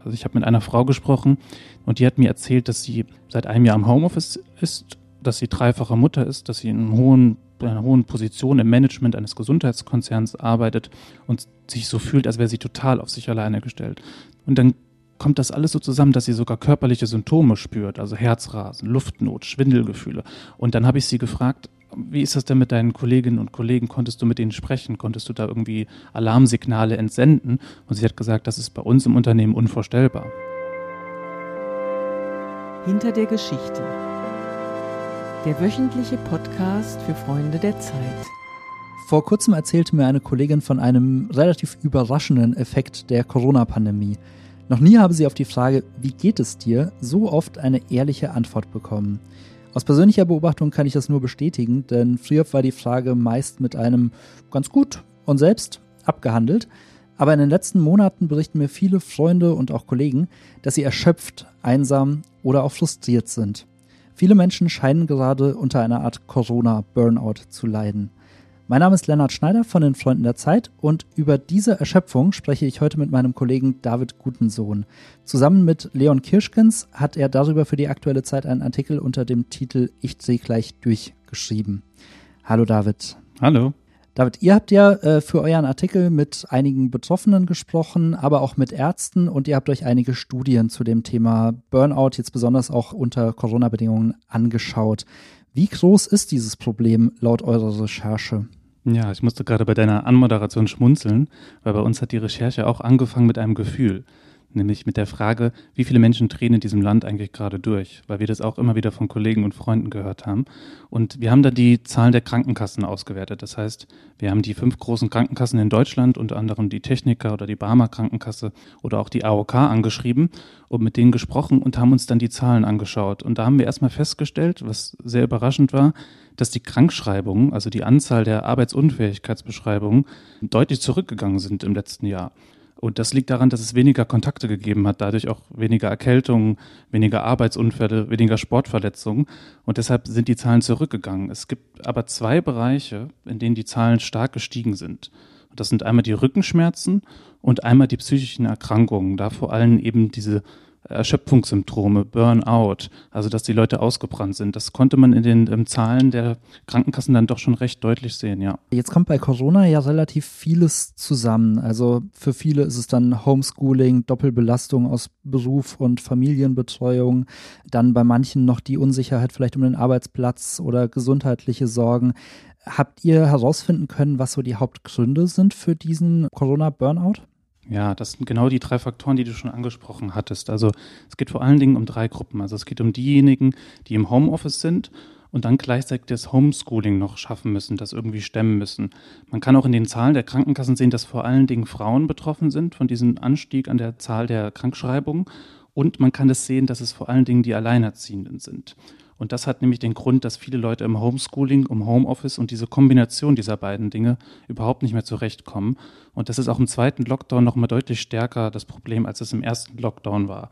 Also ich habe mit einer Frau gesprochen und die hat mir erzählt, dass sie seit einem Jahr im Homeoffice ist, dass sie dreifache Mutter ist, dass sie in einer hohen, einer hohen Position im Management eines Gesundheitskonzerns arbeitet und sich so fühlt, als wäre sie total auf sich alleine gestellt. Und dann kommt das alles so zusammen, dass sie sogar körperliche Symptome spürt, also Herzrasen, Luftnot, Schwindelgefühle. Und dann habe ich sie gefragt, wie ist das denn mit deinen Kolleginnen und Kollegen? Konntest du mit denen sprechen? Konntest du da irgendwie Alarmsignale entsenden? Und sie hat gesagt, das ist bei uns im Unternehmen unvorstellbar. Hinter der Geschichte. Der wöchentliche Podcast für Freunde der Zeit. Vor kurzem erzählte mir eine Kollegin von einem relativ überraschenden Effekt der Corona-Pandemie. Noch nie habe sie auf die Frage, wie geht es dir, so oft eine ehrliche Antwort bekommen. Aus persönlicher Beobachtung kann ich das nur bestätigen, denn früher war die Frage meist mit einem ganz gut und selbst abgehandelt. Aber in den letzten Monaten berichten mir viele Freunde und auch Kollegen, dass sie erschöpft, einsam oder auch frustriert sind. Viele Menschen scheinen gerade unter einer Art Corona-Burnout zu leiden. Mein Name ist Lennart Schneider von den Freunden der Zeit und über diese Erschöpfung spreche ich heute mit meinem Kollegen David Gutensohn. Zusammen mit Leon Kirschkens hat er darüber für die aktuelle Zeit einen Artikel unter dem Titel Ich dreh gleich durchgeschrieben. Hallo David. Hallo. David, ihr habt ja äh, für euren Artikel mit einigen Betroffenen gesprochen, aber auch mit Ärzten und ihr habt euch einige Studien zu dem Thema Burnout, jetzt besonders auch unter Corona-Bedingungen, angeschaut. Wie groß ist dieses Problem laut eurer Recherche? Ja, ich musste gerade bei deiner Anmoderation schmunzeln, weil bei uns hat die Recherche auch angefangen mit einem Gefühl nämlich mit der Frage, wie viele Menschen drehen in diesem Land eigentlich gerade durch, weil wir das auch immer wieder von Kollegen und Freunden gehört haben. Und wir haben da die Zahlen der Krankenkassen ausgewertet. Das heißt, wir haben die fünf großen Krankenkassen in Deutschland, unter anderem die Techniker oder die Barmer Krankenkasse oder auch die AOK angeschrieben und mit denen gesprochen und haben uns dann die Zahlen angeschaut. Und da haben wir erstmal festgestellt, was sehr überraschend war, dass die Krankschreibungen, also die Anzahl der Arbeitsunfähigkeitsbeschreibungen, deutlich zurückgegangen sind im letzten Jahr. Und das liegt daran, dass es weniger Kontakte gegeben hat, dadurch auch weniger Erkältungen, weniger Arbeitsunfälle, weniger Sportverletzungen. Und deshalb sind die Zahlen zurückgegangen. Es gibt aber zwei Bereiche, in denen die Zahlen stark gestiegen sind. Und das sind einmal die Rückenschmerzen und einmal die psychischen Erkrankungen. Da vor allem eben diese Erschöpfungssymptome, Burnout, also dass die Leute ausgebrannt sind. Das konnte man in den ähm, Zahlen der Krankenkassen dann doch schon recht deutlich sehen, ja. Jetzt kommt bei Corona ja relativ vieles zusammen. Also für viele ist es dann Homeschooling, Doppelbelastung aus Beruf und Familienbetreuung, dann bei manchen noch die Unsicherheit vielleicht um den Arbeitsplatz oder gesundheitliche Sorgen. Habt ihr herausfinden können, was so die Hauptgründe sind für diesen Corona-Burnout? Ja, das sind genau die drei Faktoren, die du schon angesprochen hattest. Also es geht vor allen Dingen um drei Gruppen. Also es geht um diejenigen, die im Homeoffice sind und dann gleichzeitig das Homeschooling noch schaffen müssen, das irgendwie stemmen müssen. Man kann auch in den Zahlen der Krankenkassen sehen, dass vor allen Dingen Frauen betroffen sind von diesem Anstieg an der Zahl der Krankschreibungen. Und man kann es sehen, dass es vor allen Dingen die Alleinerziehenden sind. Und das hat nämlich den Grund, dass viele Leute im Homeschooling, im Homeoffice und diese Kombination dieser beiden Dinge überhaupt nicht mehr zurechtkommen. Und das ist auch im zweiten Lockdown noch mal deutlich stärker das Problem, als es im ersten Lockdown war.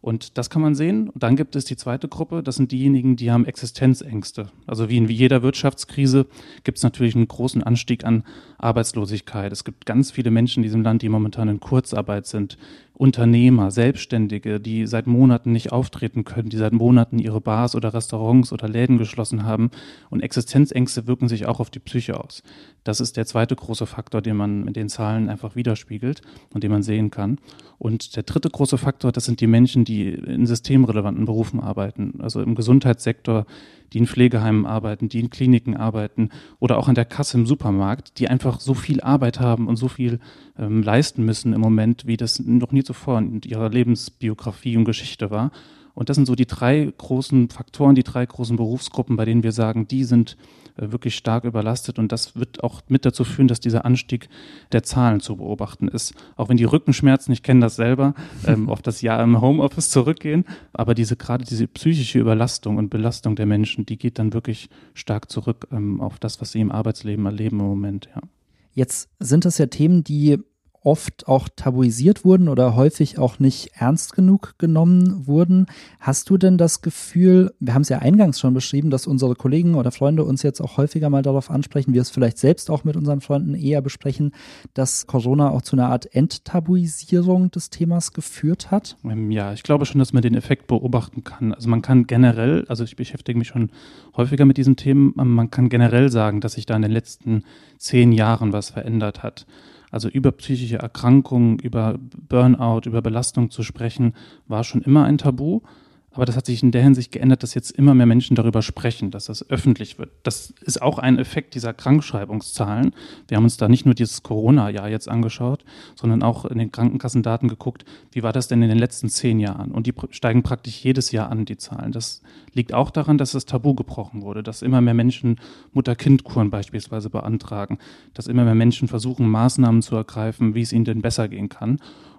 Und das kann man sehen. Und dann gibt es die zweite Gruppe, das sind diejenigen, die haben Existenzängste. Also wie in jeder Wirtschaftskrise gibt es natürlich einen großen Anstieg an Arbeitslosigkeit. Es gibt ganz viele Menschen in diesem Land, die momentan in Kurzarbeit sind. Unternehmer, Selbstständige, die seit Monaten nicht auftreten können, die seit Monaten ihre Bars oder Restaurants oder Läden geschlossen haben. Und Existenzängste wirken sich auch auf die Psyche aus. Das ist der zweite große Faktor, den man in den Zahlen einfach widerspiegelt und den man sehen kann. Und der dritte große Faktor, das sind die Menschen, die in systemrelevanten Berufen arbeiten, also im Gesundheitssektor, die in Pflegeheimen arbeiten, die in Kliniken arbeiten oder auch an der Kasse im Supermarkt, die einfach so viel Arbeit haben und so viel ähm, leisten müssen im Moment, wie das noch nie zuvor in ihrer Lebensbiografie und Geschichte war. Und das sind so die drei großen Faktoren, die drei großen Berufsgruppen, bei denen wir sagen, die sind äh, wirklich stark überlastet. Und das wird auch mit dazu führen, dass dieser Anstieg der Zahlen zu beobachten ist. Auch wenn die Rückenschmerzen, ich kenne das selber, ähm, auf das Jahr im Homeoffice zurückgehen. Aber diese gerade diese psychische Überlastung und Belastung der Menschen, die geht dann wirklich stark zurück ähm, auf das, was sie im Arbeitsleben erleben im Moment. Ja. Jetzt sind das ja Themen, die oft auch tabuisiert wurden oder häufig auch nicht ernst genug genommen wurden. Hast du denn das Gefühl, wir haben es ja eingangs schon beschrieben, dass unsere Kollegen oder Freunde uns jetzt auch häufiger mal darauf ansprechen, wir es vielleicht selbst auch mit unseren Freunden eher besprechen, dass Corona auch zu einer Art Enttabuisierung des Themas geführt hat? Ähm, ja, ich glaube schon, dass man den Effekt beobachten kann. Also man kann generell, also ich beschäftige mich schon häufiger mit diesen Themen, man kann generell sagen, dass sich da in den letzten zehn Jahren was verändert hat. Also über psychische Erkrankungen, über Burnout, über Belastung zu sprechen, war schon immer ein Tabu. Aber das hat sich in der Hinsicht geändert, dass jetzt immer mehr Menschen darüber sprechen, dass das öffentlich wird. Das ist auch ein Effekt dieser Krankschreibungszahlen. Wir haben uns da nicht nur dieses Corona-Jahr jetzt angeschaut, sondern auch in den Krankenkassendaten geguckt, wie war das denn in den letzten zehn Jahren? Und die steigen praktisch jedes Jahr an, die Zahlen. Das liegt auch daran, dass das Tabu gebrochen wurde, dass immer mehr Menschen Mutter-Kind-Kuren beispielsweise beantragen, dass immer mehr Menschen versuchen, Maßnahmen zu ergreifen, wie es ihnen denn besser gehen kann.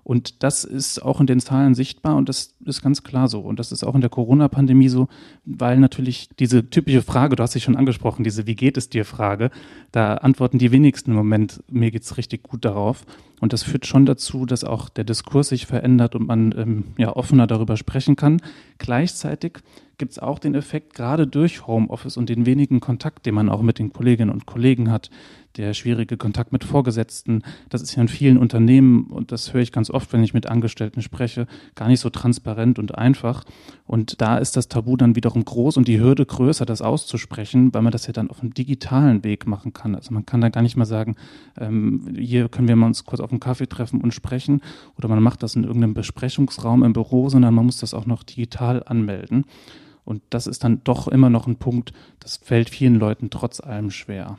Und das ist auch in den Zahlen sichtbar und das ist ganz klar so. Und das ist auch in der Corona-Pandemie so, weil natürlich diese typische Frage, du hast sie schon angesprochen, diese Wie geht es dir Frage, da antworten die wenigsten im Moment, mir geht es richtig gut darauf. Und das führt schon dazu, dass auch der Diskurs sich verändert und man ähm, ja offener darüber sprechen kann. Gleichzeitig gibt es auch den Effekt, gerade durch Homeoffice und den wenigen Kontakt, den man auch mit den Kolleginnen und Kollegen hat, der schwierige Kontakt mit Vorgesetzten, das ist ja in vielen Unternehmen, und das höre ich ganz oft, wenn ich mit Angestellten spreche, gar nicht so transparent und einfach. Und da ist das Tabu dann wiederum groß und die Hürde größer, das auszusprechen, weil man das ja dann auf einem digitalen Weg machen kann. Also man kann da gar nicht mal sagen, ähm, hier können wir mal uns kurz auf einen Kaffee treffen und sprechen oder man macht das in irgendeinem Besprechungsraum im Büro, sondern man muss das auch noch digital anmelden. Und das ist dann doch immer noch ein Punkt, das fällt vielen Leuten trotz allem schwer.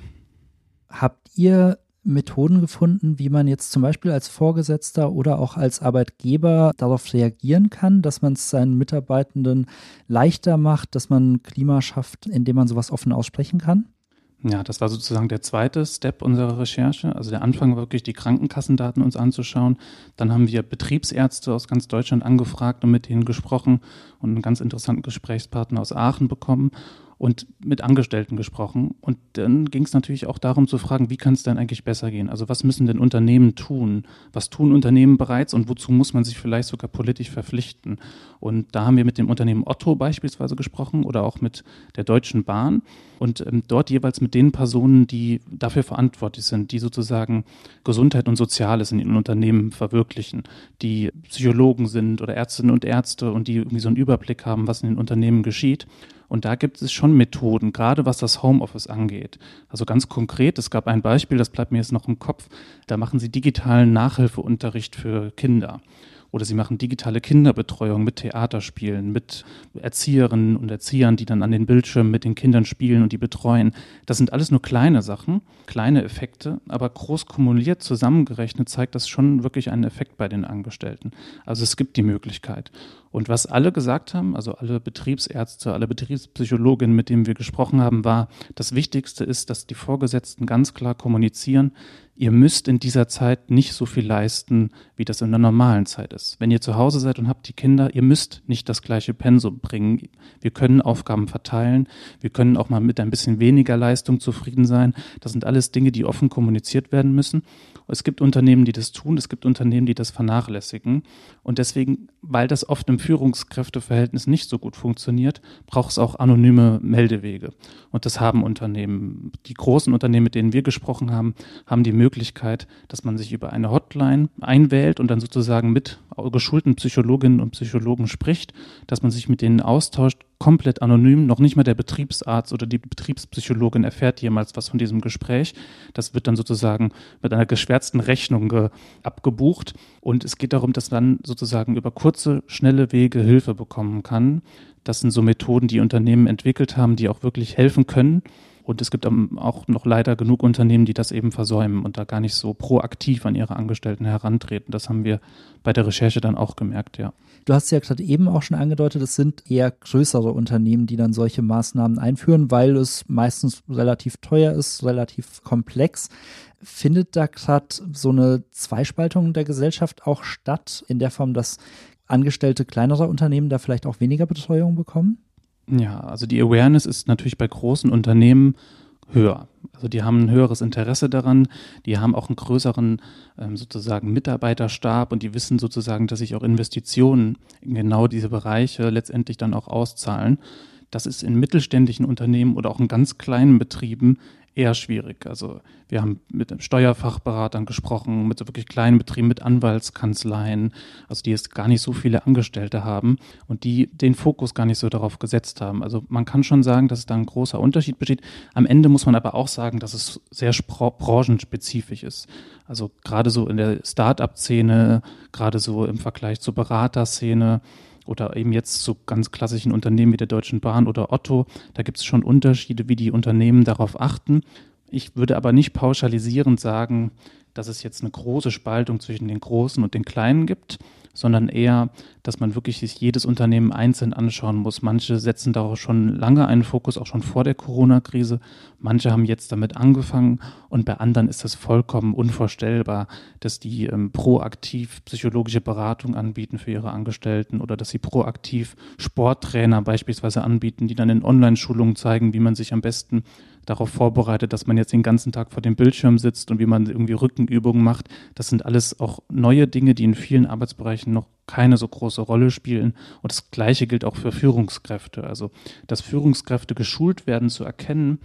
Habt ihr Methoden gefunden, wie man jetzt zum Beispiel als Vorgesetzter oder auch als Arbeitgeber darauf reagieren kann, dass man es seinen Mitarbeitenden leichter macht, dass man Klima schafft, indem man sowas offen aussprechen kann? Ja, das war sozusagen der zweite Step unserer Recherche. Also der Anfang war wirklich die Krankenkassendaten uns anzuschauen. Dann haben wir Betriebsärzte aus ganz Deutschland angefragt und mit ihnen gesprochen und einen ganz interessanten Gesprächspartner aus Aachen bekommen und mit Angestellten gesprochen. Und dann ging es natürlich auch darum zu fragen, wie kann es denn eigentlich besser gehen? Also was müssen denn Unternehmen tun? Was tun Unternehmen bereits und wozu muss man sich vielleicht sogar politisch verpflichten? Und da haben wir mit dem Unternehmen Otto beispielsweise gesprochen oder auch mit der Deutschen Bahn und ähm, dort jeweils mit den Personen, die dafür verantwortlich sind, die sozusagen Gesundheit und Soziales in ihren Unternehmen verwirklichen, die Psychologen sind oder Ärztinnen und Ärzte und die irgendwie so einen Überblick haben, was in den Unternehmen geschieht. Und da gibt es schon Methoden, gerade was das Homeoffice angeht. Also ganz konkret, es gab ein Beispiel, das bleibt mir jetzt noch im Kopf, da machen sie digitalen Nachhilfeunterricht für Kinder. Oder sie machen digitale Kinderbetreuung mit Theaterspielen, mit Erzieherinnen und Erziehern, die dann an den Bildschirmen mit den Kindern spielen und die betreuen. Das sind alles nur kleine Sachen, kleine Effekte, aber groß kumuliert zusammengerechnet zeigt das schon wirklich einen Effekt bei den Angestellten. Also es gibt die Möglichkeit. Und was alle gesagt haben, also alle Betriebsärzte, alle Betriebspsychologinnen, mit denen wir gesprochen haben, war, das Wichtigste ist, dass die Vorgesetzten ganz klar kommunizieren, ihr müsst in dieser Zeit nicht so viel leisten, wie das in der normalen Zeit ist. Wenn ihr zu Hause seid und habt die Kinder, ihr müsst nicht das gleiche Pensum bringen. Wir können Aufgaben verteilen. Wir können auch mal mit ein bisschen weniger Leistung zufrieden sein. Das sind alles Dinge, die offen kommuniziert werden müssen. Es gibt Unternehmen, die das tun. Es gibt Unternehmen, die das vernachlässigen. Und deswegen, weil das oft im Führungskräfteverhältnis nicht so gut funktioniert, braucht es auch anonyme Meldewege. Und das haben Unternehmen. Die großen Unternehmen, mit denen wir gesprochen haben, haben die Möglichkeit, dass man sich über eine Hotline einwählt und dann sozusagen mit geschulten Psychologinnen und Psychologen spricht, dass man sich mit denen austauscht, komplett anonym. Noch nicht mal der Betriebsarzt oder die Betriebspsychologin erfährt jemals was von diesem Gespräch. Das wird dann sozusagen mit einer geschwärzten Rechnung abgebucht. Und es geht darum, dass man sozusagen über kurze, schnelle Wege Hilfe bekommen kann. Das sind so Methoden, die Unternehmen entwickelt haben, die auch wirklich helfen können. Und es gibt auch noch leider genug Unternehmen, die das eben versäumen und da gar nicht so proaktiv an ihre Angestellten herantreten. Das haben wir bei der Recherche dann auch gemerkt, ja. Du hast ja gerade eben auch schon angedeutet, es sind eher größere Unternehmen, die dann solche Maßnahmen einführen, weil es meistens relativ teuer ist, relativ komplex. Findet da gerade so eine Zweispaltung der Gesellschaft auch statt, in der Form, dass Angestellte kleinerer Unternehmen da vielleicht auch weniger Betreuung bekommen? Ja, also die Awareness ist natürlich bei großen Unternehmen höher. Also die haben ein höheres Interesse daran, die haben auch einen größeren ähm, sozusagen Mitarbeiterstab und die wissen sozusagen, dass sich auch Investitionen in genau diese Bereiche letztendlich dann auch auszahlen. Das ist in mittelständischen Unternehmen oder auch in ganz kleinen Betrieben eher schwierig. Also wir haben mit Steuerfachberatern gesprochen, mit so wirklich kleinen Betrieben, mit Anwaltskanzleien, also die jetzt gar nicht so viele Angestellte haben und die den Fokus gar nicht so darauf gesetzt haben. Also man kann schon sagen, dass da ein großer Unterschied besteht. Am Ende muss man aber auch sagen, dass es sehr branchenspezifisch ist. Also gerade so in der Start-up-Szene, gerade so im Vergleich zur Beraterszene, oder eben jetzt zu ganz klassischen Unternehmen wie der Deutschen Bahn oder Otto. Da gibt es schon Unterschiede, wie die Unternehmen darauf achten. Ich würde aber nicht pauschalisierend sagen, dass es jetzt eine große Spaltung zwischen den Großen und den Kleinen gibt sondern eher, dass man wirklich sich jedes Unternehmen einzeln anschauen muss. Manche setzen darauf schon lange einen Fokus, auch schon vor der Corona-Krise. Manche haben jetzt damit angefangen und bei anderen ist das vollkommen unvorstellbar, dass die ähm, proaktiv psychologische Beratung anbieten für ihre Angestellten oder dass sie proaktiv Sporttrainer beispielsweise anbieten, die dann in Online-Schulungen zeigen, wie man sich am besten darauf vorbereitet, dass man jetzt den ganzen Tag vor dem Bildschirm sitzt und wie man irgendwie Rückenübungen macht. Das sind alles auch neue Dinge, die in vielen Arbeitsbereichen noch keine so große Rolle spielen. Und das Gleiche gilt auch für Führungskräfte. Also, dass Führungskräfte geschult werden zu erkennen,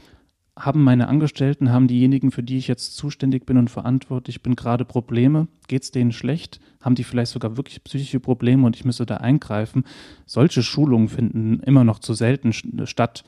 haben meine Angestellten, haben diejenigen, für die ich jetzt zuständig bin und verantwortlich bin, gerade Probleme? Geht es denen schlecht? Haben die vielleicht sogar wirklich psychische Probleme und ich müsste da eingreifen? Solche Schulungen finden immer noch zu selten statt.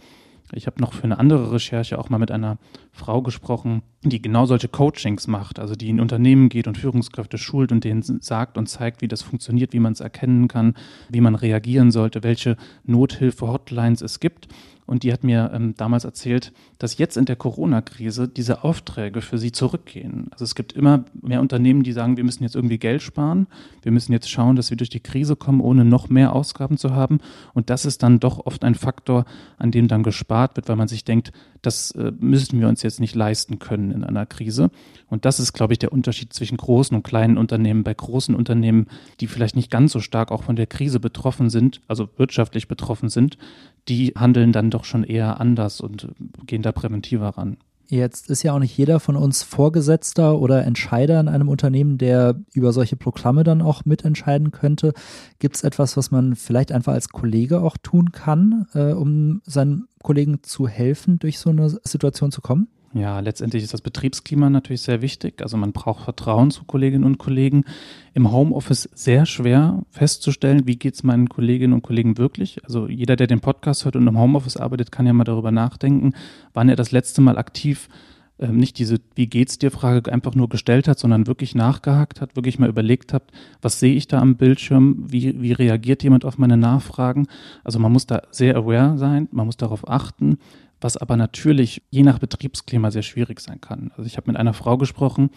Ich habe noch für eine andere Recherche auch mal mit einer Frau gesprochen, die genau solche Coachings macht, also die in Unternehmen geht und Führungskräfte schult und denen sagt und zeigt, wie das funktioniert, wie man es erkennen kann, wie man reagieren sollte, welche Nothilfe-Hotlines es gibt. Und die hat mir ähm, damals erzählt, dass jetzt in der Corona-Krise diese Aufträge für sie zurückgehen. Also es gibt immer mehr Unternehmen, die sagen, wir müssen jetzt irgendwie Geld sparen, wir müssen jetzt schauen, dass wir durch die Krise kommen, ohne noch mehr Ausgaben zu haben. Und das ist dann doch oft ein Faktor, an dem dann gespart wird, weil man sich denkt, das äh, müssen wir uns jetzt nicht leisten können in einer Krise. Und das ist, glaube ich, der Unterschied zwischen großen und kleinen Unternehmen. Bei großen Unternehmen, die vielleicht nicht ganz so stark auch von der Krise betroffen sind, also wirtschaftlich betroffen sind, die handeln dann doch schon eher anders und gehen da präventiver ran. Jetzt ist ja auch nicht jeder von uns Vorgesetzter oder Entscheider in einem Unternehmen, der über solche Programme dann auch mitentscheiden könnte. Gibt es etwas, was man vielleicht einfach als Kollege auch tun kann, äh, um seinen Kollegen zu helfen, durch so eine Situation zu kommen? Ja, letztendlich ist das Betriebsklima natürlich sehr wichtig. Also man braucht Vertrauen zu Kolleginnen und Kollegen. Im Homeoffice sehr schwer festzustellen, wie geht es meinen Kolleginnen und Kollegen wirklich. Also jeder, der den Podcast hört und im Homeoffice arbeitet, kann ja mal darüber nachdenken, wann er das letzte Mal aktiv äh, nicht diese Wie geht's dir Frage einfach nur gestellt hat, sondern wirklich nachgehakt hat, wirklich mal überlegt hat, was sehe ich da am Bildschirm, wie, wie reagiert jemand auf meine Nachfragen. Also man muss da sehr aware sein, man muss darauf achten was aber natürlich je nach Betriebsklima sehr schwierig sein kann. Also ich habe mit einer Frau gesprochen,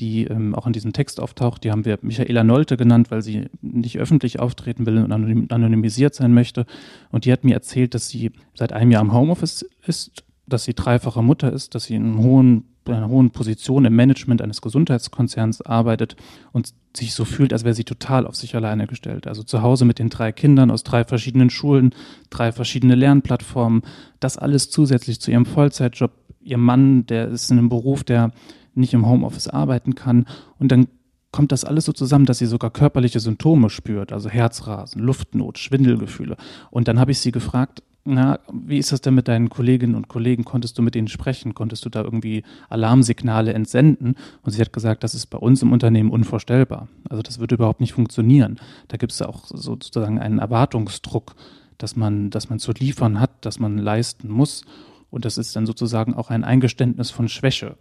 die ähm, auch in diesem Text auftaucht, die haben wir Michaela Nolte genannt, weil sie nicht öffentlich auftreten will und anonymisiert sein möchte. Und die hat mir erzählt, dass sie seit einem Jahr im Homeoffice ist, dass sie dreifache Mutter ist, dass sie einen hohen einer hohen Position im Management eines Gesundheitskonzerns arbeitet und sich so fühlt, als wäre sie total auf sich alleine gestellt. Also zu Hause mit den drei Kindern aus drei verschiedenen Schulen, drei verschiedene Lernplattformen, das alles zusätzlich zu ihrem Vollzeitjob. Ihr Mann, der ist in einem Beruf, der nicht im Homeoffice arbeiten kann. Und dann kommt das alles so zusammen, dass sie sogar körperliche Symptome spürt, also Herzrasen, Luftnot, Schwindelgefühle. Und dann habe ich sie gefragt, na, wie ist das denn mit deinen Kolleginnen und Kollegen? Konntest du mit denen sprechen? Konntest du da irgendwie Alarmsignale entsenden? Und sie hat gesagt, das ist bei uns im Unternehmen unvorstellbar. Also das würde überhaupt nicht funktionieren. Da gibt es auch sozusagen einen Erwartungsdruck, dass man, dass man zu liefern hat, dass man leisten muss. Und das ist dann sozusagen auch ein Eingeständnis von Schwäche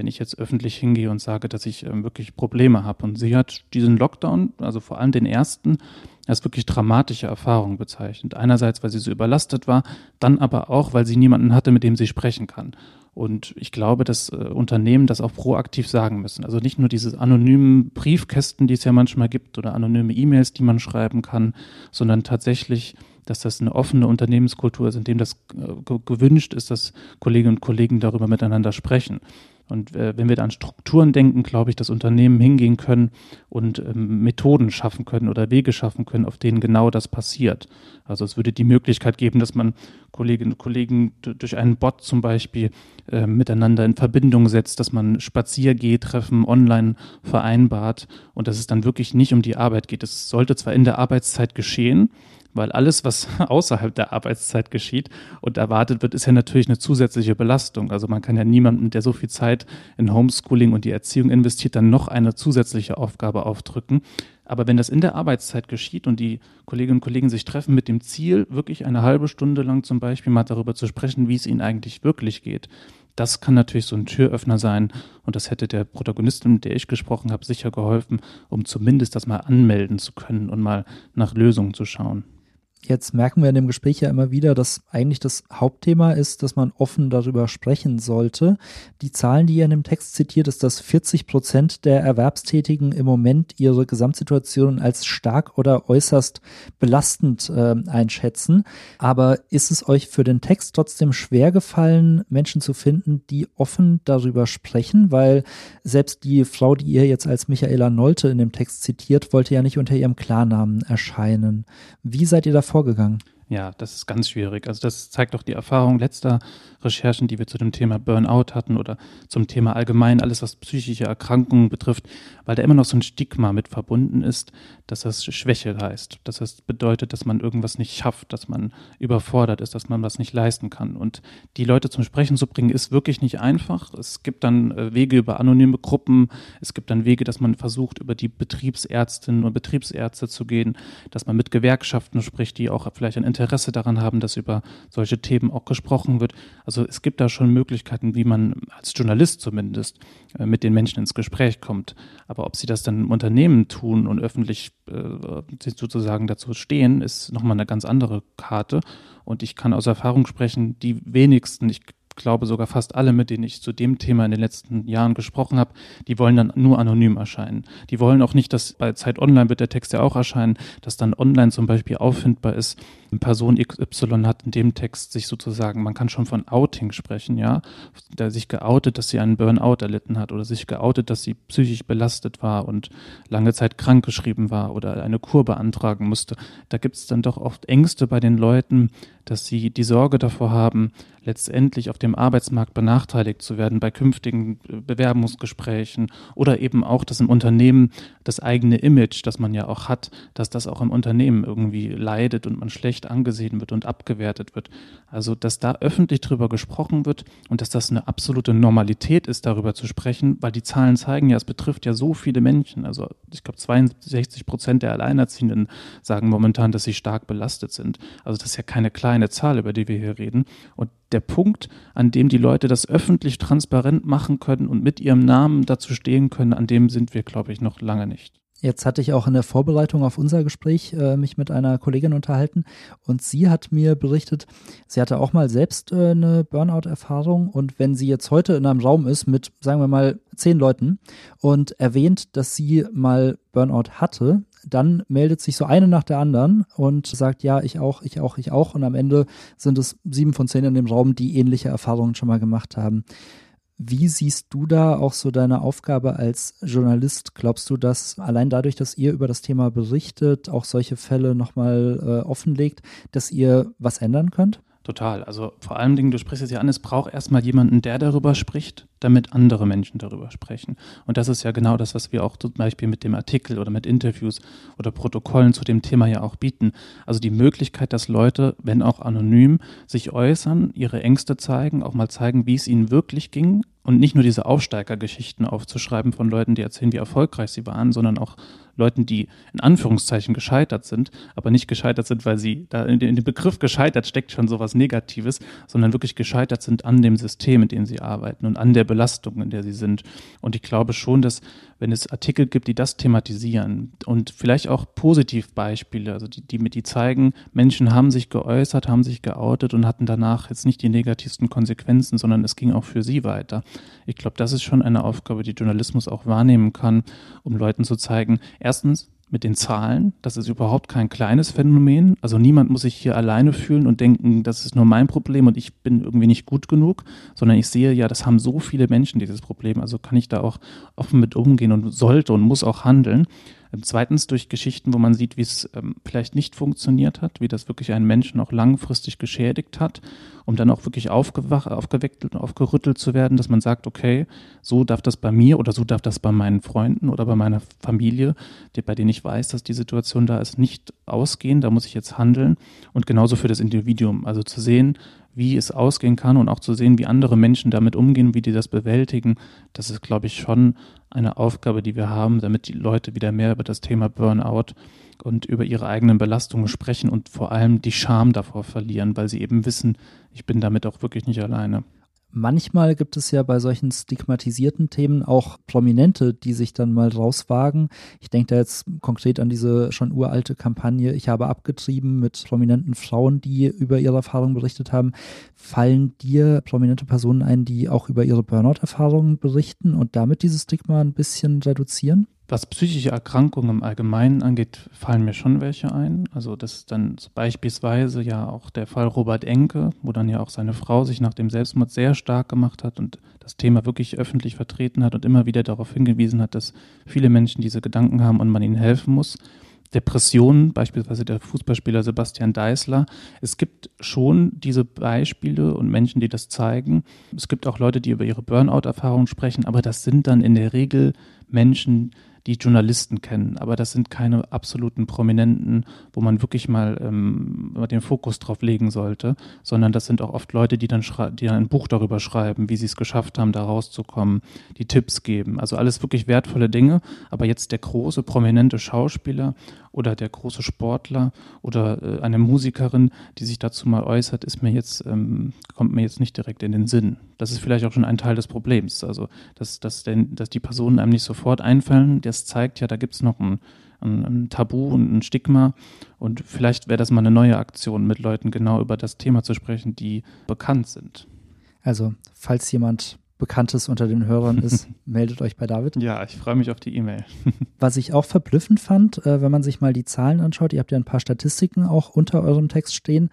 wenn ich jetzt öffentlich hingehe und sage, dass ich äh, wirklich Probleme habe. Und sie hat diesen Lockdown, also vor allem den ersten, als wirklich dramatische Erfahrung bezeichnet. Einerseits, weil sie so überlastet war, dann aber auch, weil sie niemanden hatte, mit dem sie sprechen kann. Und ich glaube, dass äh, Unternehmen das auch proaktiv sagen müssen. Also nicht nur diese anonymen Briefkästen, die es ja manchmal gibt, oder anonyme E-Mails, die man schreiben kann, sondern tatsächlich, dass das eine offene Unternehmenskultur ist, in dem das äh, gewünscht ist, dass Kolleginnen und Kollegen darüber miteinander sprechen. Und äh, wenn wir da an Strukturen denken, glaube ich, dass Unternehmen hingehen können und ähm, Methoden schaffen können oder Wege schaffen können, auf denen genau das passiert. Also es würde die Möglichkeit geben, dass man Kolleginnen und Kollegen durch einen Bot zum Beispiel äh, miteinander in Verbindung setzt, dass man Spaziergehtreffen online vereinbart und dass es dann wirklich nicht um die Arbeit geht. Es sollte zwar in der Arbeitszeit geschehen, weil alles, was außerhalb der Arbeitszeit geschieht und erwartet wird, ist ja natürlich eine zusätzliche Belastung. Also man kann ja niemandem, der so viel Zeit in Homeschooling und die Erziehung investiert, dann noch eine zusätzliche Aufgabe aufdrücken. Aber wenn das in der Arbeitszeit geschieht und die Kolleginnen und Kollegen sich treffen mit dem Ziel, wirklich eine halbe Stunde lang zum Beispiel mal darüber zu sprechen, wie es ihnen eigentlich wirklich geht, das kann natürlich so ein Türöffner sein und das hätte der Protagonistin, mit der ich gesprochen habe, sicher geholfen, um zumindest das mal anmelden zu können und mal nach Lösungen zu schauen. Jetzt merken wir in dem Gespräch ja immer wieder, dass eigentlich das Hauptthema ist, dass man offen darüber sprechen sollte. Die Zahlen, die ihr in dem Text zitiert, ist, dass 40 Prozent der Erwerbstätigen im Moment ihre Gesamtsituation als stark oder äußerst belastend äh, einschätzen. Aber ist es euch für den Text trotzdem schwer gefallen, Menschen zu finden, die offen darüber sprechen? Weil selbst die Frau, die ihr jetzt als Michaela Nolte in dem Text zitiert, wollte ja nicht unter ihrem Klarnamen erscheinen. Wie seid ihr da vorgegangen? Ja, das ist ganz schwierig. Also das zeigt auch die Erfahrung letzter Recherchen, die wir zu dem Thema Burnout hatten oder zum Thema allgemein alles, was psychische Erkrankungen betrifft, weil da immer noch so ein Stigma mit verbunden ist, dass das Schwäche heißt. Dass das bedeutet, dass man irgendwas nicht schafft, dass man überfordert ist, dass man was nicht leisten kann. Und die Leute zum Sprechen zu bringen, ist wirklich nicht einfach. Es gibt dann äh, Wege über anonyme Gruppen, es gibt dann Wege, dass man versucht, über die Betriebsärztinnen und Betriebsärzte zu gehen, dass man mit Gewerkschaften spricht, die auch vielleicht ein Interesse daran haben, dass über solche Themen auch gesprochen wird. Also es gibt da schon Möglichkeiten, wie man als Journalist zumindest äh, mit den Menschen ins Gespräch kommt. Aber ob sie das dann im Unternehmen tun und öffentlich äh, sozusagen dazu stehen, ist nochmal eine ganz andere Karte. Und ich kann aus Erfahrung sprechen, die wenigsten, ich glaube sogar fast alle, mit denen ich zu dem Thema in den letzten Jahren gesprochen habe, die wollen dann nur anonym erscheinen. Die wollen auch nicht, dass bei Zeit Online wird der Text ja auch erscheinen, dass dann online zum Beispiel auffindbar ist, Person XY hat in dem Text sich sozusagen, man kann schon von Outing sprechen, ja, der sich geoutet, dass sie einen Burnout erlitten hat oder sich geoutet, dass sie psychisch belastet war und lange Zeit krankgeschrieben war oder eine Kur beantragen musste. Da gibt es dann doch oft Ängste bei den Leuten, dass sie die Sorge davor haben, letztendlich auf dem Arbeitsmarkt benachteiligt zu werden bei künftigen äh, Bewerbungsgesprächen oder eben auch, dass im Unternehmen das eigene Image, das man ja auch hat, dass das auch im Unternehmen irgendwie leidet und man schlecht schlecht angesehen wird und abgewertet wird. Also, dass da öffentlich drüber gesprochen wird und dass das eine absolute Normalität ist, darüber zu sprechen, weil die Zahlen zeigen ja, es betrifft ja so viele Menschen. Also, ich glaube, 62 Prozent der Alleinerziehenden sagen momentan, dass sie stark belastet sind. Also, das ist ja keine kleine Zahl, über die wir hier reden. Und der Punkt, an dem die Leute das öffentlich transparent machen können und mit ihrem Namen dazu stehen können, an dem sind wir, glaube ich, noch lange nicht. Jetzt hatte ich auch in der Vorbereitung auf unser Gespräch äh, mich mit einer Kollegin unterhalten und sie hat mir berichtet, sie hatte auch mal selbst äh, eine Burnout-Erfahrung und wenn sie jetzt heute in einem Raum ist mit, sagen wir mal, zehn Leuten und erwähnt, dass sie mal Burnout hatte, dann meldet sich so eine nach der anderen und sagt, ja, ich auch, ich auch, ich auch und am Ende sind es sieben von zehn in dem Raum, die ähnliche Erfahrungen schon mal gemacht haben. Wie siehst du da auch so deine Aufgabe als Journalist? Glaubst du, dass allein dadurch, dass ihr über das Thema berichtet, auch solche Fälle nochmal äh, offenlegt, dass ihr was ändern könnt? Total. Also vor allen Dingen, du sprichst es ja an, es braucht erstmal jemanden, der darüber spricht, damit andere Menschen darüber sprechen. Und das ist ja genau das, was wir auch zum Beispiel mit dem Artikel oder mit Interviews oder Protokollen zu dem Thema ja auch bieten. Also die Möglichkeit, dass Leute, wenn auch anonym, sich äußern, ihre Ängste zeigen, auch mal zeigen, wie es ihnen wirklich ging, und nicht nur diese Aufsteigergeschichten aufzuschreiben von Leuten, die erzählen, wie erfolgreich sie waren, sondern auch Leuten, die in Anführungszeichen gescheitert sind, aber nicht gescheitert sind, weil sie, da in dem Begriff gescheitert steckt schon sowas Negatives, sondern wirklich gescheitert sind an dem System, in dem sie arbeiten und an der Belastung, in der sie sind. Und ich glaube schon, dass wenn es Artikel gibt, die das thematisieren und vielleicht auch Positivbeispiele, also die, die die zeigen, Menschen haben sich geäußert, haben sich geoutet und hatten danach jetzt nicht die negativsten Konsequenzen, sondern es ging auch für sie weiter. Ich glaube, das ist schon eine Aufgabe, die Journalismus auch wahrnehmen kann, um Leuten zu zeigen, erstens, mit den Zahlen. Das ist überhaupt kein kleines Phänomen. Also niemand muss sich hier alleine fühlen und denken, das ist nur mein Problem und ich bin irgendwie nicht gut genug, sondern ich sehe ja, das haben so viele Menschen dieses Problem. Also kann ich da auch offen mit umgehen und sollte und muss auch handeln. Ähm, zweitens durch Geschichten, wo man sieht, wie es ähm, vielleicht nicht funktioniert hat, wie das wirklich einen Menschen auch langfristig geschädigt hat, um dann auch wirklich aufgeweckt und aufgerüttelt zu werden, dass man sagt, okay, so darf das bei mir oder so darf das bei meinen Freunden oder bei meiner Familie, die, bei denen ich weiß, dass die Situation da ist, nicht ausgehen, da muss ich jetzt handeln. Und genauso für das Individuum, also zu sehen, wie es ausgehen kann und auch zu sehen, wie andere Menschen damit umgehen, wie die das bewältigen, das ist, glaube ich, schon eine Aufgabe, die wir haben, damit die Leute wieder mehr über das Thema Burnout und über ihre eigenen Belastungen sprechen und vor allem die Scham davor verlieren, weil sie eben wissen, ich bin damit auch wirklich nicht alleine. Manchmal gibt es ja bei solchen stigmatisierten Themen auch Prominente, die sich dann mal rauswagen. Ich denke da jetzt konkret an diese schon uralte Kampagne Ich habe abgetrieben mit prominenten Frauen, die über ihre Erfahrungen berichtet haben. Fallen dir prominente Personen ein, die auch über ihre Burnout-Erfahrungen berichten und damit dieses Stigma ein bisschen reduzieren? Was psychische Erkrankungen im Allgemeinen angeht, fallen mir schon welche ein. Also das ist dann beispielsweise ja auch der Fall Robert Enke, wo dann ja auch seine Frau sich nach dem Selbstmord sehr stark gemacht hat und das Thema wirklich öffentlich vertreten hat und immer wieder darauf hingewiesen hat, dass viele Menschen diese Gedanken haben und man ihnen helfen muss. Depressionen, beispielsweise der Fußballspieler Sebastian Deißler. Es gibt schon diese Beispiele und Menschen, die das zeigen. Es gibt auch Leute, die über ihre Burnout-Erfahrungen sprechen, aber das sind dann in der Regel Menschen, Journalisten kennen, aber das sind keine absoluten Prominenten, wo man wirklich mal ähm, den Fokus drauf legen sollte, sondern das sind auch oft Leute, die dann, die dann ein Buch darüber schreiben, wie sie es geschafft haben, da rauszukommen, die Tipps geben. Also alles wirklich wertvolle Dinge, aber jetzt der große, prominente Schauspieler oder der große Sportler oder äh, eine Musikerin, die sich dazu mal äußert, ist mir jetzt, ähm, kommt mir jetzt nicht direkt in den Sinn. Das ist vielleicht auch schon ein Teil des Problems. Also, dass, dass, denn, dass die Personen einem nicht sofort einfallen, das zeigt ja, da gibt es noch ein, ein, ein, Tabu und ein Stigma. Und vielleicht wäre das mal eine neue Aktion, mit Leuten genau über das Thema zu sprechen, die bekannt sind. Also, falls jemand Bekanntes unter den Hörern ist, meldet euch bei David. Ja, ich freue mich auf die E-Mail. Was ich auch verblüffend fand, äh, wenn man sich mal die Zahlen anschaut, ihr habt ja ein paar Statistiken auch unter eurem Text stehen,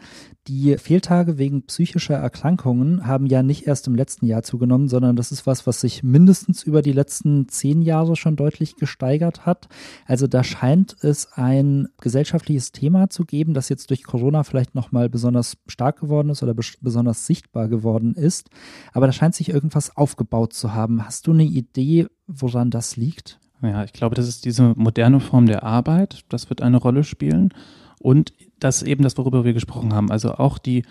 die Fehltage wegen psychischer Erkrankungen haben ja nicht erst im letzten Jahr zugenommen, sondern das ist was, was sich mindestens über die letzten zehn Jahre schon deutlich gesteigert hat. Also da scheint es ein gesellschaftliches Thema zu geben, das jetzt durch Corona vielleicht nochmal besonders stark geworden ist oder besonders sichtbar geworden ist. Aber da scheint sich irgendwas aufgebaut zu haben. Hast du eine Idee, woran das liegt? Ja, ich glaube, das ist diese moderne Form der Arbeit. Das wird eine Rolle spielen. Und das eben das, worüber wir gesprochen haben. Also auch die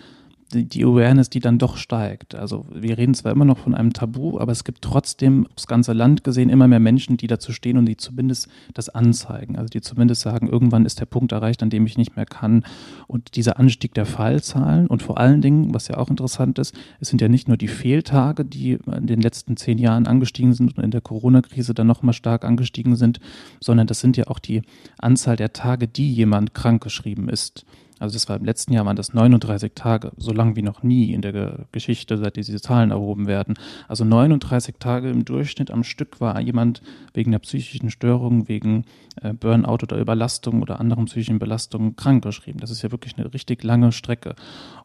die Awareness, die dann doch steigt. Also wir reden zwar immer noch von einem Tabu, aber es gibt trotzdem aufs ganze Land gesehen immer mehr Menschen, die dazu stehen und die zumindest das anzeigen. Also die zumindest sagen, irgendwann ist der Punkt erreicht, an dem ich nicht mehr kann. Und dieser Anstieg der Fallzahlen und vor allen Dingen, was ja auch interessant ist, es sind ja nicht nur die Fehltage, die in den letzten zehn Jahren angestiegen sind und in der Corona-Krise dann nochmal stark angestiegen sind, sondern das sind ja auch die Anzahl der Tage, die jemand krankgeschrieben ist. Also das war im letzten Jahr waren das 39 Tage, so lang wie noch nie in der Geschichte, seit diese Zahlen erhoben werden. Also 39 Tage im Durchschnitt am Stück war jemand wegen der psychischen Störung, wegen äh, Burnout oder Überlastung oder anderen psychischen Belastungen krankgeschrieben. Das ist ja wirklich eine richtig lange Strecke.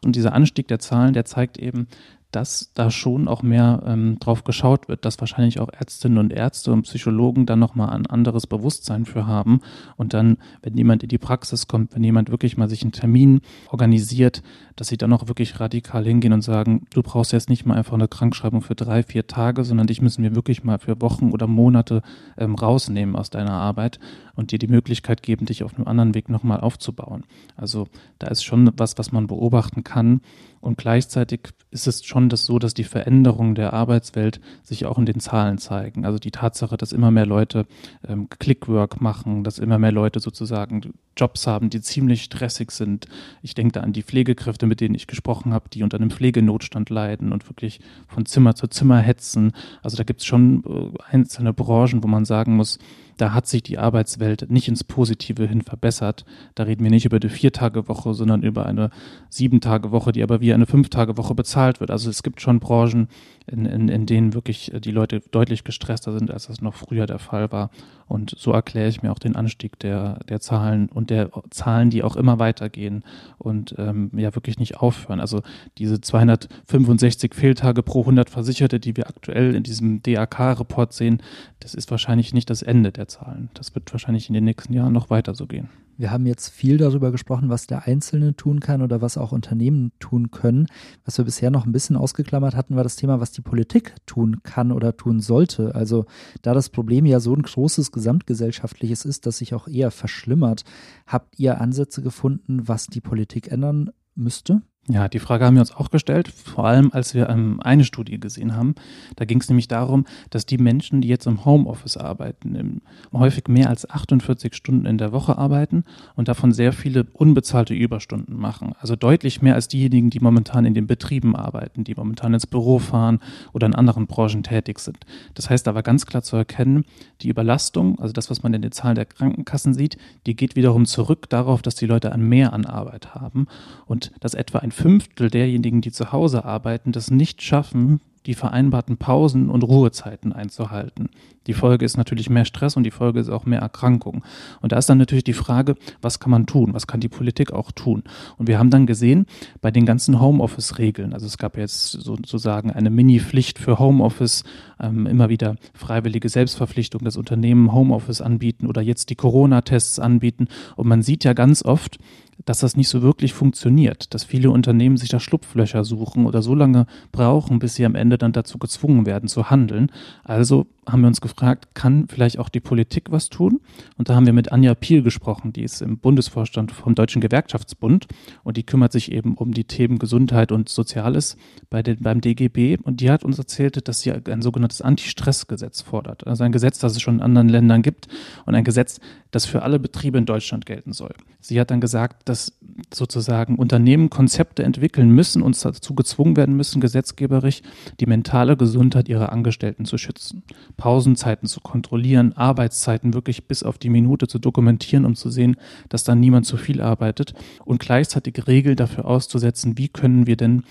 Und dieser Anstieg der Zahlen, der zeigt eben, dass da schon auch mehr ähm, drauf geschaut wird, dass wahrscheinlich auch Ärztinnen und Ärzte und Psychologen dann nochmal ein anderes Bewusstsein für haben. Und dann, wenn jemand in die Praxis kommt, wenn jemand wirklich mal sich einen Termin organisiert, dass sie dann auch wirklich radikal hingehen und sagen, du brauchst jetzt nicht mal einfach eine Krankschreibung für drei, vier Tage, sondern dich müssen wir wirklich mal für Wochen oder Monate ähm, rausnehmen aus deiner Arbeit und dir die Möglichkeit geben, dich auf einem anderen Weg nochmal aufzubauen. Also da ist schon was, was man beobachten kann. Und gleichzeitig ist es schon das so, dass die Veränderungen der Arbeitswelt sich auch in den Zahlen zeigen. Also die Tatsache, dass immer mehr Leute ähm, Clickwork machen, dass immer mehr Leute sozusagen Jobs haben, die ziemlich stressig sind. Ich denke da an die Pflegekräfte, mit denen ich gesprochen habe, die unter einem Pflegenotstand leiden und wirklich von Zimmer zu Zimmer hetzen. Also da gibt es schon äh, einzelne Branchen, wo man sagen muss, da hat sich die Arbeitswelt nicht ins Positive hin verbessert. Da reden wir nicht über eine Viertagewoche, sondern über eine Sieben-Tage-Woche, die aber wie eine Fünf-Tage-Woche bezahlt wird. Also es gibt schon Branchen, in, in, in denen wirklich die Leute deutlich gestresster sind, als das noch früher der Fall war. Und so erkläre ich mir auch den Anstieg der, der Zahlen und der Zahlen, die auch immer weitergehen und ähm, ja wirklich nicht aufhören. Also diese 265 Fehltage pro 100 Versicherte, die wir aktuell in diesem DAK-Report sehen, das ist wahrscheinlich nicht das Ende der Zahlen. Das wird wahrscheinlich in den nächsten Jahren noch weiter so gehen. Wir haben jetzt viel darüber gesprochen, was der Einzelne tun kann oder was auch Unternehmen tun können. Was wir bisher noch ein bisschen ausgeklammert hatten, war das Thema, was die Politik tun kann oder tun sollte. Also da das Problem ja so ein großes gesamtgesellschaftliches ist, das sich auch eher verschlimmert, habt ihr Ansätze gefunden, was die Politik ändern müsste? Ja, die Frage haben wir uns auch gestellt, vor allem als wir ähm, eine Studie gesehen haben. Da ging es nämlich darum, dass die Menschen, die jetzt im Homeoffice arbeiten, häufig mehr als 48 Stunden in der Woche arbeiten und davon sehr viele unbezahlte Überstunden machen. Also deutlich mehr als diejenigen, die momentan in den Betrieben arbeiten, die momentan ins Büro fahren oder in anderen Branchen tätig sind. Das heißt, war ganz klar zu erkennen, die Überlastung, also das, was man in den Zahlen der Krankenkassen sieht, die geht wiederum zurück darauf, dass die Leute an mehr an Arbeit haben und dass etwa ein Fünftel derjenigen, die zu Hause arbeiten, das nicht schaffen, die vereinbarten Pausen und Ruhezeiten einzuhalten. Die Folge ist natürlich mehr Stress und die Folge ist auch mehr Erkrankung. Und da ist dann natürlich die Frage, was kann man tun? Was kann die Politik auch tun? Und wir haben dann gesehen, bei den ganzen Homeoffice-Regeln, also es gab jetzt sozusagen eine Mini-Pflicht für Homeoffice, ähm, immer wieder freiwillige Selbstverpflichtung, das Unternehmen Homeoffice anbieten oder jetzt die Corona-Tests anbieten. Und man sieht ja ganz oft, dass das nicht so wirklich funktioniert, dass viele Unternehmen sich da Schlupflöcher suchen oder so lange brauchen, bis sie am Ende dann dazu gezwungen werden zu handeln. Also haben wir uns gefragt, kann vielleicht auch die Politik was tun? Und da haben wir mit Anja Piel gesprochen, die ist im Bundesvorstand vom Deutschen Gewerkschaftsbund und die kümmert sich eben um die Themen Gesundheit und Soziales bei den, beim DGB und die hat uns erzählt, dass sie ein sogenanntes Anti-Stress-Gesetz fordert. Also ein Gesetz, das es schon in anderen Ländern gibt und ein Gesetz, das für alle Betriebe in Deutschland gelten soll. Sie hat dann gesagt, dass sozusagen Unternehmen Konzepte entwickeln müssen und dazu gezwungen werden müssen, gesetzgeberisch die mentale Gesundheit ihrer Angestellten zu schützen. Pausenzeiten zu kontrollieren, Arbeitszeiten wirklich bis auf die Minute zu dokumentieren, um zu sehen, dass dann niemand zu viel arbeitet und gleichzeitig Regeln dafür auszusetzen, wie können wir denn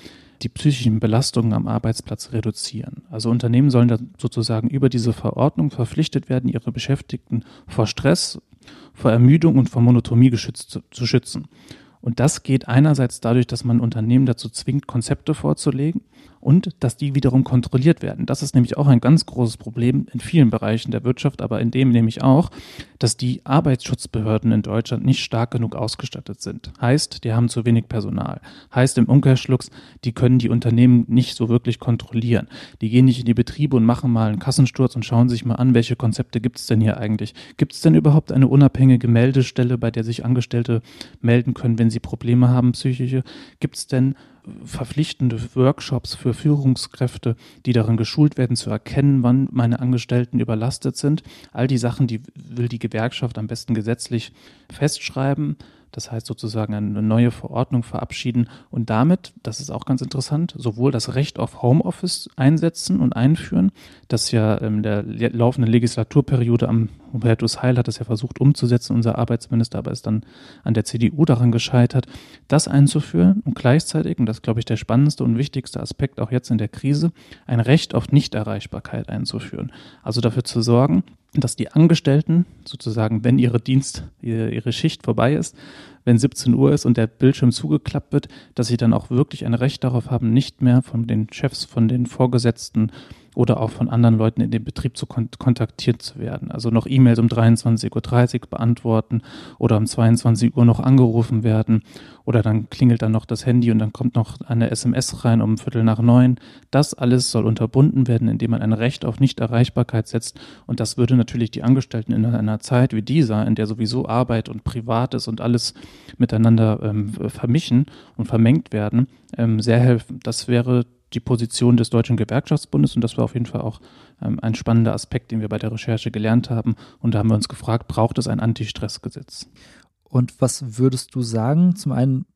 die psychischen Belastungen am Arbeitsplatz reduzieren. Also Unternehmen sollen da sozusagen über diese Verordnung verpflichtet werden, ihre Beschäftigten vor Stress, vor Ermüdung und vor Monotomie geschützt, zu, zu schützen. Und das geht einerseits dadurch, dass man Unternehmen dazu zwingt, Konzepte vorzulegen und dass die wiederum kontrolliert werden. Das ist nämlich auch ein ganz großes Problem in vielen Bereichen der Wirtschaft, aber in dem nämlich auch, dass die Arbeitsschutzbehörden in Deutschland nicht stark genug ausgestattet sind. Heißt, die haben zu wenig Personal. Heißt im Umkehrschluss, die können die Unternehmen nicht so wirklich kontrollieren. Die gehen nicht in die Betriebe und machen mal einen Kassensturz und schauen sich mal an, welche Konzepte gibt es denn hier eigentlich. Gibt es denn überhaupt eine unabhängige Meldestelle, bei der sich Angestellte melden können, wenn sie Probleme haben, psychische? Gibt es denn verpflichtende Workshops für Führungskräfte, die darin geschult werden, zu erkennen, wann meine Angestellten überlastet sind. All die Sachen, die will die Gewerkschaft am besten gesetzlich festschreiben. Das heißt sozusagen eine neue Verordnung verabschieden und damit, das ist auch ganz interessant, sowohl das Recht auf Homeoffice einsetzen und einführen, das ja in der laufenden Legislaturperiode am Hubertus Heil hat das ja versucht umzusetzen, unser Arbeitsminister, aber ist dann an der CDU daran gescheitert, das einzuführen und gleichzeitig, und das ist, glaube ich, der spannendste und wichtigste Aspekt auch jetzt in der Krise, ein Recht auf Nichterreichbarkeit einzuführen. Also dafür zu sorgen, dass die Angestellten sozusagen, wenn ihre Dienst, ihre Schicht vorbei ist, wenn 17 Uhr ist und der Bildschirm zugeklappt wird, dass sie dann auch wirklich ein Recht darauf haben, nicht mehr von den Chefs, von den Vorgesetzten oder auch von anderen Leuten in dem Betrieb zu kont kontaktiert zu werden. Also noch E-Mails um 23.30 Uhr beantworten oder um 22 Uhr noch angerufen werden oder dann klingelt dann noch das Handy und dann kommt noch eine SMS rein um Viertel nach neun. Das alles soll unterbunden werden, indem man ein Recht auf Nichterreichbarkeit setzt und das würde natürlich die Angestellten in einer Zeit wie dieser, in der sowieso Arbeit und Privates und alles miteinander ähm, vermischen und vermengt werden, ähm, sehr helfen. Das wäre die Position des Deutschen Gewerkschaftsbundes und das war auf jeden Fall auch ähm, ein spannender Aspekt, den wir bei der Recherche gelernt haben. Und da haben wir uns gefragt, braucht es ein Anti-Stress-Gesetz? Und was würdest du sagen? Zum einen,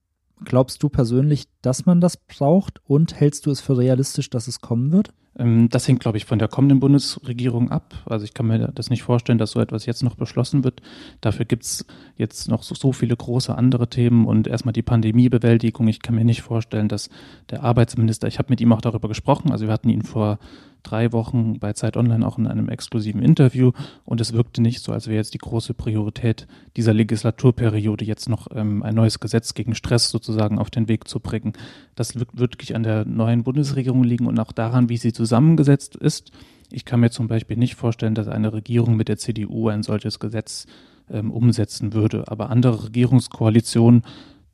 glaubst du persönlich, dass man das braucht und hältst du es für realistisch, dass es kommen wird? Ähm, das hängt, glaube ich, von der kommenden Bundesregierung ab. Also ich kann mir das nicht vorstellen, dass so etwas jetzt noch beschlossen wird. Dafür gibt es jetzt noch so, so, viele große andere Themen und erstmal die Pandemiebewältigung. Ich kann mir nicht vorstellen, dass der Arbeitsminister, ich habe mit ihm auch darüber gesprochen, also wir hatten ihn vor drei Wochen bei Zeit Online auch in einem exklusiven Interview und es wirkte nicht so, als wäre jetzt die große Priorität dieser Legislaturperiode jetzt noch ähm, ein neues Gesetz gegen Stress sozusagen auf den Weg zu bringen. Das wird wirklich an der neuen Bundesregierung liegen und auch daran, wie sie zusammengesetzt ist. Ich kann mir zum Beispiel nicht vorstellen, dass eine Regierung mit der CDU ein solches Gesetz ähm, umsetzen würde. Aber andere Regierungskoalitionen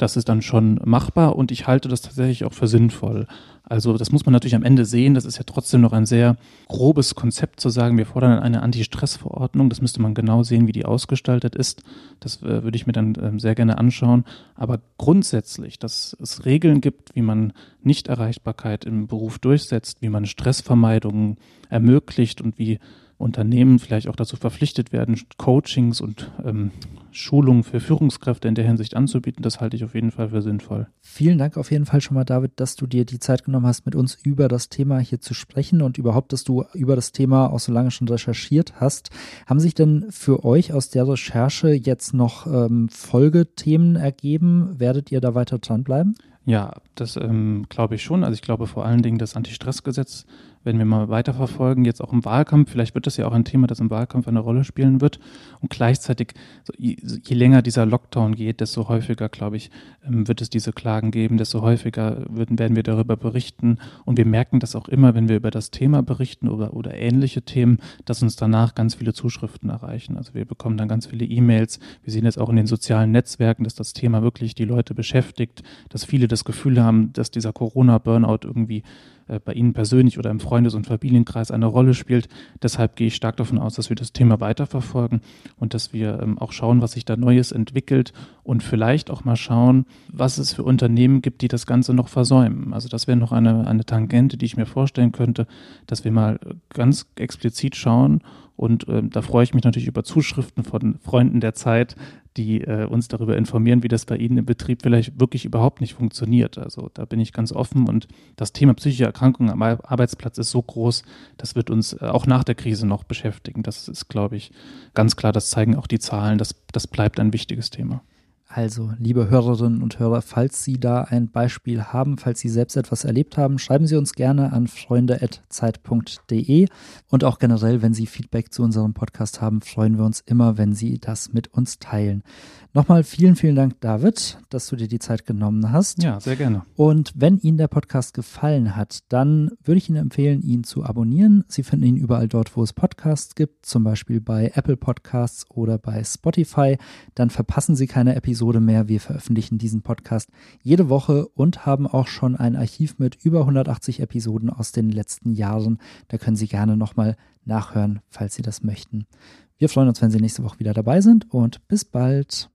das ist dann schon machbar und ich halte das tatsächlich auch für sinnvoll. Also das muss man natürlich am Ende sehen. Das ist ja trotzdem noch ein sehr grobes Konzept zu sagen, wir fordern eine Anti-Stress-Verordnung. Das müsste man genau sehen, wie die ausgestaltet ist. Das äh, würde ich mir dann äh, sehr gerne anschauen. Aber grundsätzlich, dass es Regeln gibt, wie man Nichterreichbarkeit im Beruf durchsetzt, wie man Stressvermeidung ermöglicht und wie Unternehmen vielleicht auch dazu verpflichtet werden, Coachings und ähm, Schulungen für Führungskräfte in der Hinsicht anzubieten, das halte ich auf jeden Fall für sinnvoll. Vielen Dank auf jeden Fall schon mal, David, dass du dir die Zeit genommen hast, mit uns über das Thema hier zu sprechen und überhaupt, dass du über das Thema auch so lange schon recherchiert hast. Haben sich denn für euch aus der Recherche jetzt noch ähm, Folgethemen ergeben? Werdet ihr da weiter dranbleiben? Ja, das ähm, glaube ich schon. Also ich glaube vor allen Dingen das Anti-Stress-Gesetz wenn wir mal weiterverfolgen, jetzt auch im Wahlkampf, vielleicht wird das ja auch ein Thema, das im Wahlkampf eine Rolle spielen wird. Und gleichzeitig, je, länger dieser Lockdown geht, desto häufiger, glaube ich, ähm, wird es diese Klagen geben, desto häufiger werden wir darüber berichten. Und wir merken das auch immer, wenn wir über das Thema berichten oder, oder ähnliche Themen, dass uns danach ganz viele Zuschriften erreichen. Also wir bekommen dann ganz viele E-Mails. Wir sehen jetzt auch in den sozialen Netzwerken, dass das Thema wirklich die Leute beschäftigt, dass viele das Gefühl haben, dass dieser Corona-Burnout irgendwie bei Ihnen persönlich oder im Freundes- und Familienkreis eine Rolle spielt. Deshalb gehe ich stark davon aus, dass wir das Thema weiterverfolgen und dass wir ähm, auch schauen, was sich da Neues entwickelt und vielleicht auch mal schauen, was es für Unternehmen gibt, die das Ganze noch versäumen. Also das wäre noch eine, eine Tangente, die ich mir vorstellen könnte, dass wir mal ganz explizit schauen und äh, da freue ich mich natürlich über Zuschriften von Freunden der Zeit, die äh, uns darüber informieren, wie das bei Ihnen im Betrieb vielleicht wirklich überhaupt nicht funktioniert. Also da bin ich ganz offen und das Thema psychische Erkrankungen am Arbeitsplatz ist so groß, das wird uns äh, auch nach der Krise noch beschäftigen. Das ist, glaube ich, ganz klar, das zeigen auch die Zahlen, das, das bleibt ein wichtiges Thema. Also, liebe Hörerinnen und Hörer, falls Sie da ein Beispiel haben, falls Sie selbst etwas erlebt haben, schreiben Sie uns gerne an freunde.zeit.de und auch generell, wenn Sie Feedback zu unserem Podcast haben, freuen wir uns immer, wenn Sie das mit uns teilen. Nochmal vielen, vielen Dank, David, dass du dir die Zeit genommen hast. Ja, sehr gerne. Und wenn Ihnen der Podcast gefallen hat, dann würde ich Ihnen empfehlen, ihn zu abonnieren. Sie finden ihn überall dort, wo es Podcasts gibt, zum Beispiel bei Apple Podcasts oder bei Spotify. Dann verpassen Sie keine Episode mehr. Wir veröffentlichen diesen Podcast jede Woche und haben auch schon ein Archiv mit über 180 Episoden aus den letzten Jahren. Da können Sie gerne nochmal nachhören, falls Sie das möchten. Wir freuen uns, wenn Sie nächste Woche wieder dabei sind und bis bald.